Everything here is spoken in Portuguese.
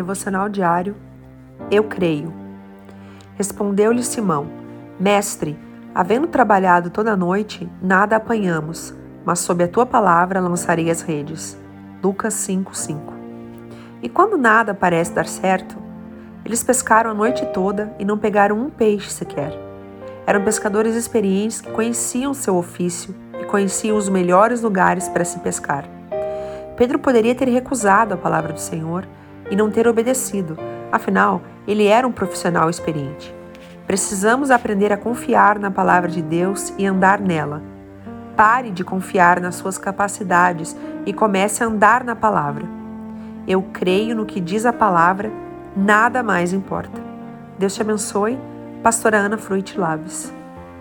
devocional diário Eu creio. Respondeu-lhe Simão: Mestre, havendo trabalhado toda a noite, nada apanhamos, mas sob a tua palavra lançarei as redes. Lucas 5:5. E quando nada parece dar certo, eles pescaram a noite toda e não pegaram um peixe sequer. Eram pescadores experientes que conheciam seu ofício e conheciam os melhores lugares para se pescar. Pedro poderia ter recusado a palavra do Senhor e não ter obedecido, afinal, ele era um profissional experiente. Precisamos aprender a confiar na palavra de Deus e andar nela. Pare de confiar nas suas capacidades e comece a andar na palavra. Eu creio no que diz a palavra, nada mais importa. Deus te abençoe. Pastora Ana Fruit Laves.